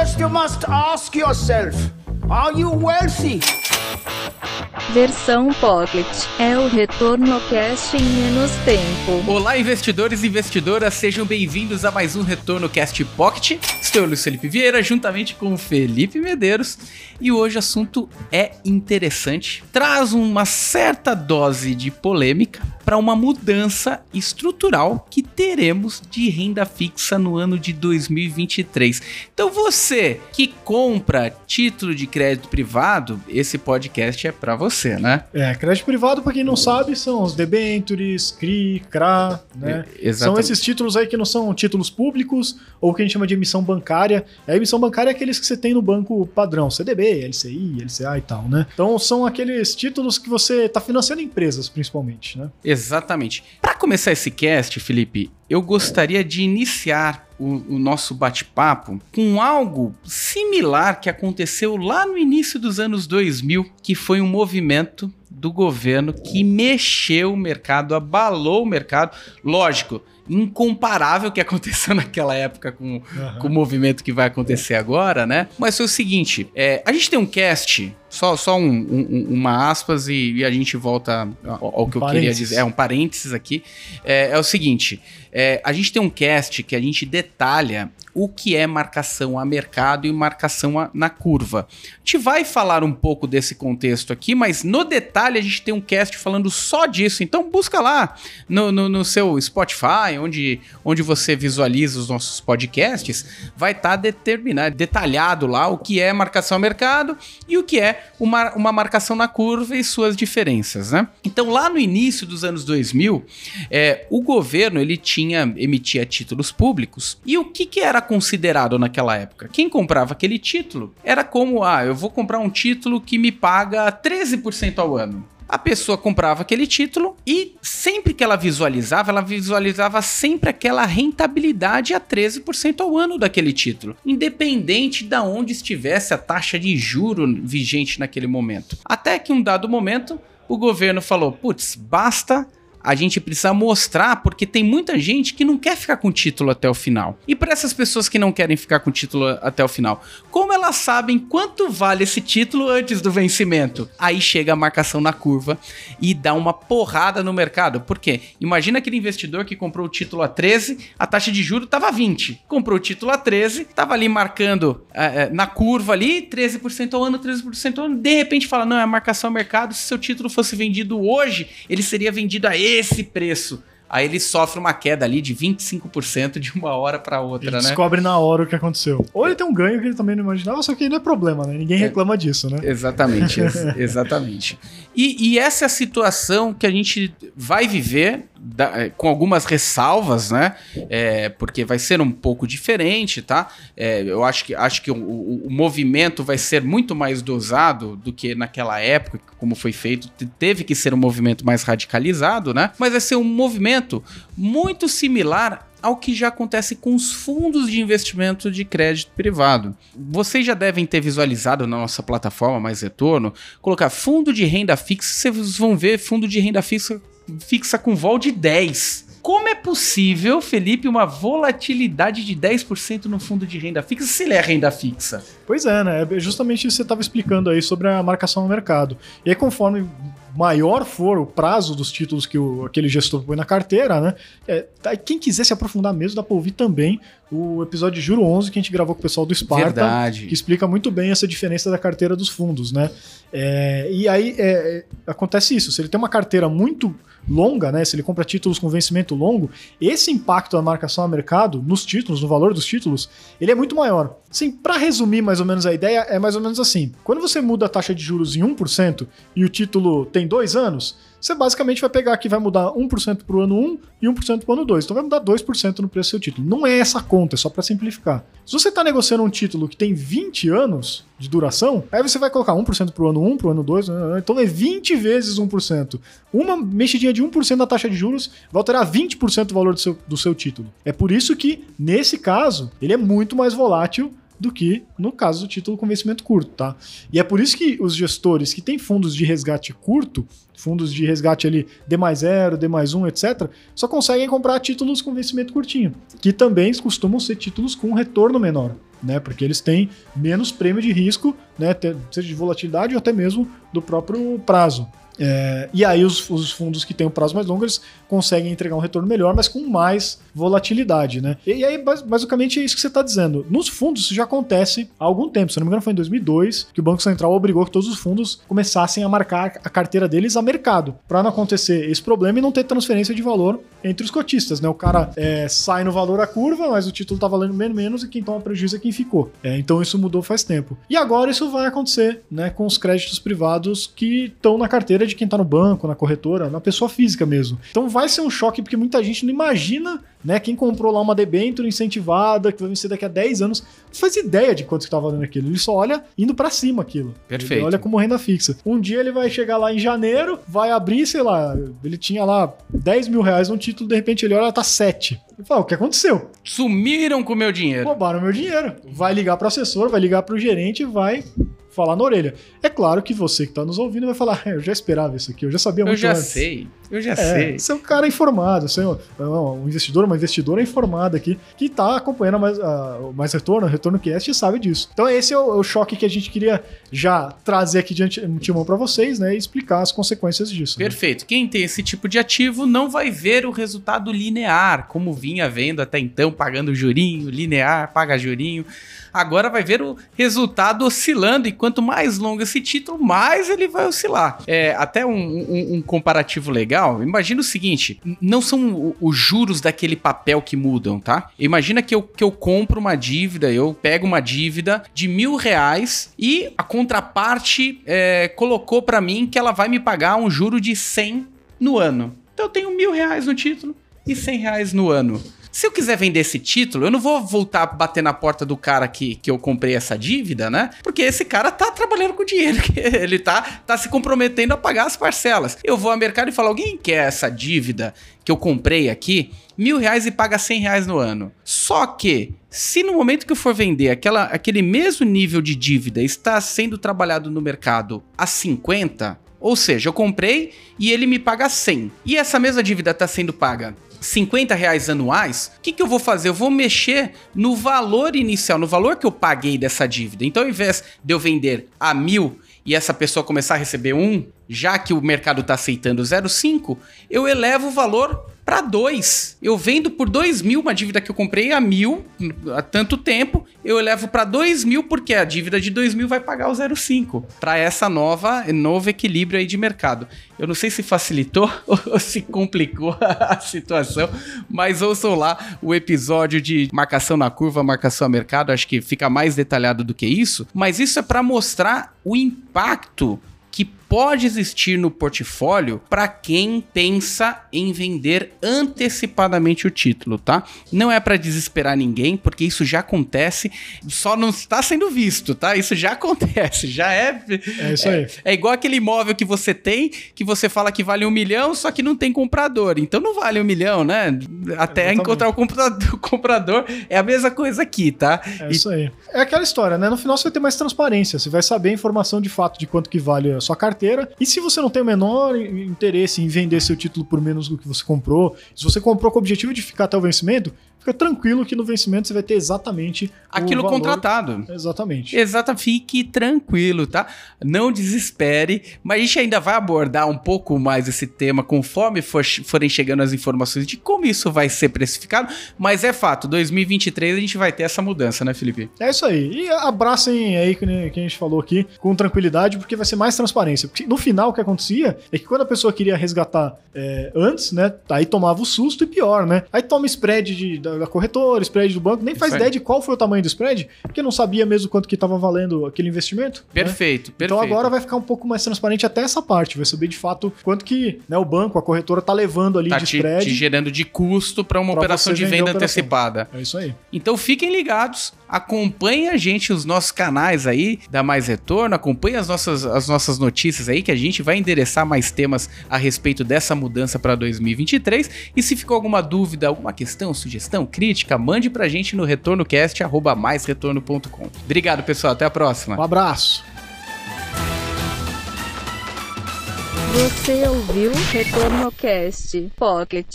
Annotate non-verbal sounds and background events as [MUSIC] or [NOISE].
First, you must ask yourself Are you wealthy? Versão Pocket é o retorno cast em menos tempo. Olá, investidores e investidoras, sejam bem-vindos a mais um Retorno Cast Pocket. Estou eu, Luiz Felipe Vieira, juntamente com o Felipe Medeiros, e hoje o assunto é interessante, traz uma certa dose de polêmica para uma mudança estrutural que teremos de renda fixa no ano de 2023. Então você que compra título de crédito privado, esse podcast é para você, né? É, crédito privado, para quem não sabe, são os debentures, CRI, CRA, né? É, são esses títulos aí que não são títulos públicos ou que a gente chama de emissão bancária. A emissão bancária é aqueles que você tem no banco padrão, CDB, LCI, LCA e tal, né? Então são aqueles títulos que você está financiando empresas, principalmente, né? Exatamente. Para começar esse cast, Felipe, eu gostaria de iniciar o, o nosso bate-papo com algo similar que aconteceu lá no início dos anos 2000, que foi um movimento do governo que mexeu o mercado, abalou o mercado. Lógico, incomparável que aconteceu [LAUGHS] naquela época com, uhum. com o movimento que vai acontecer agora, né? Mas foi o seguinte: é, a gente tem um cast só, só um, um, uma aspas e, e, a gente volta ao, ao que um eu queria dizer. É um parênteses aqui. É, é o seguinte: é, a gente tem um cast que a gente detalha o que é marcação a mercado e marcação a, na curva. A gente vai falar um pouco desse contexto aqui, mas no detalhe a gente tem um cast falando só disso. Então busca lá no, no, no seu Spotify, onde, onde você visualiza os nossos podcasts, vai estar tá determinado, detalhado lá o que é marcação a mercado e o que é uma, uma marcação na curva e suas diferenças, né? Então, lá no início dos anos 2000, é, o governo ele tinha emitia títulos públicos e o que, que era considerado naquela época? Quem comprava aquele título era como, ah, eu vou comprar um título que me paga 13% ao ano a pessoa comprava aquele título e sempre que ela visualizava, ela visualizava sempre aquela rentabilidade a 13% ao ano daquele título, independente de onde estivesse a taxa de juro vigente naquele momento. Até que um dado momento, o governo falou: "Putz, basta a gente precisa mostrar, porque tem muita gente que não quer ficar com o título até o final. E para essas pessoas que não querem ficar com o título até o final, como elas sabem quanto vale esse título antes do vencimento? Aí chega a marcação na curva e dá uma porrada no mercado. Por quê? Imagina aquele investidor que comprou o título a 13, a taxa de juro estava 20. Comprou o título a 13, estava ali marcando é, na curva ali, 13% ao ano, 13% ao ano. De repente fala: não, é marcação ao mercado. Se seu título fosse vendido hoje, ele seria vendido a esse preço. Aí ele sofre uma queda ali de 25% de uma hora para outra, ele né? descobre na hora o que aconteceu. Ou ele tem um ganho que ele também não imaginava, só que não é problema, né? Ninguém é. reclama disso, né? Exatamente, ex [LAUGHS] exatamente. E, e, essa é a situação que a gente vai viver da, é, com algumas ressalvas, né? É, porque vai ser um pouco diferente, tá? É, eu acho que, acho que o, o, o, movimento vai ser muito mais dosado do que naquela época, como foi feito. Teve que ser um movimento mais radicalizado, né? Mas vai ser um movimento muito similar ao que já acontece com os fundos de investimento de crédito privado. Vocês já devem ter visualizado na nossa plataforma Mais Retorno, colocar fundo de renda fixa, vocês vão ver fundo de renda fixa fixa com vol de 10. Como é possível, Felipe, uma volatilidade de 10% no fundo de renda fixa se ele é renda fixa? Pois é, né? É justamente isso que você estava explicando aí sobre a marcação no mercado. E aí, conforme maior for o prazo dos títulos que o, aquele gestor põe na carteira, né? É, tá, quem quiser se aprofundar mesmo, dá para ouvir também o episódio de Juro 11 que a gente gravou com o pessoal do Sparta, Verdade. que explica muito bem essa diferença da carteira dos fundos, né? É, e aí é, é acontece isso, se ele tem uma carteira muito longa, né? Se ele compra títulos com vencimento longo, esse impacto da marcação a mercado nos títulos, no valor dos títulos, ele é muito maior. Sim, para resumir mais ou menos a ideia, é mais ou menos assim: quando você muda a taxa de juros em 1% e o título tem dois anos, você basicamente vai pegar aqui, vai mudar 1% para o ano 1 e 1% para o ano 2. Então vai mudar 2% no preço do seu título. Não é essa conta, é só para simplificar. Se você está negociando um título que tem 20 anos de duração, aí você vai colocar 1% para o ano 1, para o ano 2, então é 20 vezes 1%. Uma mexidinha de 1% da taxa de juros vai alterar 20% o valor do seu, do seu título. É por isso que, nesse caso, ele é muito mais volátil do que no caso do título com vencimento curto, tá? E é por isso que os gestores que têm fundos de resgate curto, fundos de resgate ali D mais 0, D mais 1, etc., só conseguem comprar títulos com vencimento curtinho, que também costumam ser títulos com retorno menor. né? Porque eles têm menos prêmio de risco, né? Seja de volatilidade ou até mesmo do próprio prazo. É, e aí os, os, fundos que têm o prazo mais longo, eles conseguem entregar um retorno melhor, mas com mais volatilidade, né? E, e aí, basicamente, é isso que você está dizendo. Nos fundos, isso já acontece há algum tempo. Se não me engano, foi em 2002 que o Banco Central obrigou que todos os fundos começassem a marcar a carteira deles a mercado, para não acontecer esse problema e não ter transferência de valor entre os cotistas, né? O cara é, sai no valor a curva, mas o título está valendo menos, menos e quem toma prejuízo é quem ficou. É, então isso mudou faz tempo. E agora isso vai acontecer, né? Com os créditos privados que estão na carteira de quem está no banco, na corretora, na pessoa física mesmo. Então vai ser um choque porque muita gente não imagina, né? Quem comprou lá uma debênture incentivada que vai vencer daqui a 10 anos, não faz ideia de quanto que tá valendo aquilo. Ele só olha indo para cima aquilo. Perfeito. Ele olha como renda fixa. Um dia ele vai chegar lá em janeiro, vai abrir, sei lá, ele tinha lá 10 mil reais no título, de repente ele olha, tá 7. Ele fala, o que aconteceu? Sumiram com o meu dinheiro. Roubaram meu dinheiro. Vai ligar pro assessor, vai ligar pro gerente, vai falar na orelha. É claro que você que está nos ouvindo vai falar, é, [LAUGHS] eu já esperava isso aqui, eu já sabia muito Eu já antes. sei, eu já é, sei. Você é um cara informado, você é um investidor, uma investidora informada aqui, que está acompanhando mais, uh, mais retorno, retorno cast e sabe disso. Então esse é o, é o, choque que a gente queria já trazer aqui de antemão para vocês, né, e explicar as consequências disso. Né? Perfeito. Né? Quem tem esse tipo de ativo não vai ver o resultado linear, como vinha vendo até então, pagando jurinho, linear, paga jurinho agora vai ver o resultado oscilando, e quanto mais longo esse título, mais ele vai oscilar. É, até um, um, um comparativo legal, imagina o seguinte, não são os juros daquele papel que mudam, tá? Imagina que eu, que eu compro uma dívida, eu pego uma dívida de mil reais e a contraparte é, colocou para mim que ela vai me pagar um juro de 100 no ano. Então eu tenho mil reais no título e 100 reais no ano. Se eu quiser vender esse título, eu não vou voltar a bater na porta do cara que, que eu comprei essa dívida, né? Porque esse cara tá trabalhando com dinheiro, [LAUGHS] ele tá, tá se comprometendo a pagar as parcelas. Eu vou ao mercado e falo: alguém quer essa dívida que eu comprei aqui? Mil reais e paga cem reais no ano. Só que, se no momento que eu for vender aquela, aquele mesmo nível de dívida está sendo trabalhado no mercado a 50, ou seja, eu comprei e ele me paga 100. E essa mesma dívida está sendo paga 50 reais anuais, o que, que eu vou fazer? Eu vou mexer no valor inicial, no valor que eu paguei dessa dívida. Então, ao invés de eu vender a mil e essa pessoa começar a receber um, já que o mercado está aceitando 0,5, eu elevo o valor para 2. Eu vendo por 2 mil uma dívida que eu comprei a mil há tanto tempo, eu elevo para 2 mil porque a dívida de 2 mil vai pagar o 0,5 para essa nova novo equilíbrio aí de mercado. Eu não sei se facilitou [LAUGHS] ou se complicou [LAUGHS] a situação, mas ouçam lá o episódio de marcação na curva, marcação a mercado, acho que fica mais detalhado do que isso, mas isso é para mostrar o impacto que pode existir no portfólio para quem pensa em vender antecipadamente o título, tá? Não é para desesperar ninguém, porque isso já acontece, só não está sendo visto, tá? Isso já [LAUGHS] acontece, já é. É isso aí. É, é igual aquele imóvel que você tem, que você fala que vale um milhão, só que não tem comprador. Então não vale um milhão, né? Até Exatamente. encontrar o comprador, [LAUGHS] o comprador, é a mesma coisa aqui, tá? É isso aí. É aquela história, né? No final você vai ter mais transparência, você vai saber a informação de fato de quanto que vale a sua carteira carteira. E se você não tem o menor interesse em vender seu título por menos do que você comprou, se você comprou com o objetivo de ficar até o vencimento, fica tranquilo que no vencimento você vai ter exatamente aquilo contratado. Exatamente. Exata, fique tranquilo, tá? Não desespere, mas a gente ainda vai abordar um pouco mais esse tema conforme for, forem chegando as informações de como isso vai ser precificado, mas é fato, 2023 a gente vai ter essa mudança, né, Felipe? É isso aí. E abracem aí que a gente falou aqui com tranquilidade, porque vai ser mais transparência. Porque no final o que acontecia é que quando a pessoa queria resgatar é, antes, né, aí tomava o susto e pior, né? Aí toma spread de da, corretora, spread do banco, nem faz ideia de qual foi o tamanho do spread, porque não sabia mesmo quanto que estava valendo aquele investimento. Perfeito, né? perfeito. Então agora vai ficar um pouco mais transparente até essa parte, vai saber de fato quanto que né, o banco, a corretora tá levando ali tá de te, spread. Te gerando de custo para uma operação de venda antecipada. É isso aí. Então fiquem ligados, acompanhem a gente, os nossos canais aí da Mais Retorno, acompanhem as nossas, as nossas notícias aí, que a gente vai endereçar mais temas a respeito dessa mudança para 2023. E se ficou alguma dúvida, alguma questão, sugestão, crítica, mande pra gente no retornocast@maisretorno.com. Obrigado, pessoal, até a próxima. Um abraço. Você ouviu Retornocast Pocket.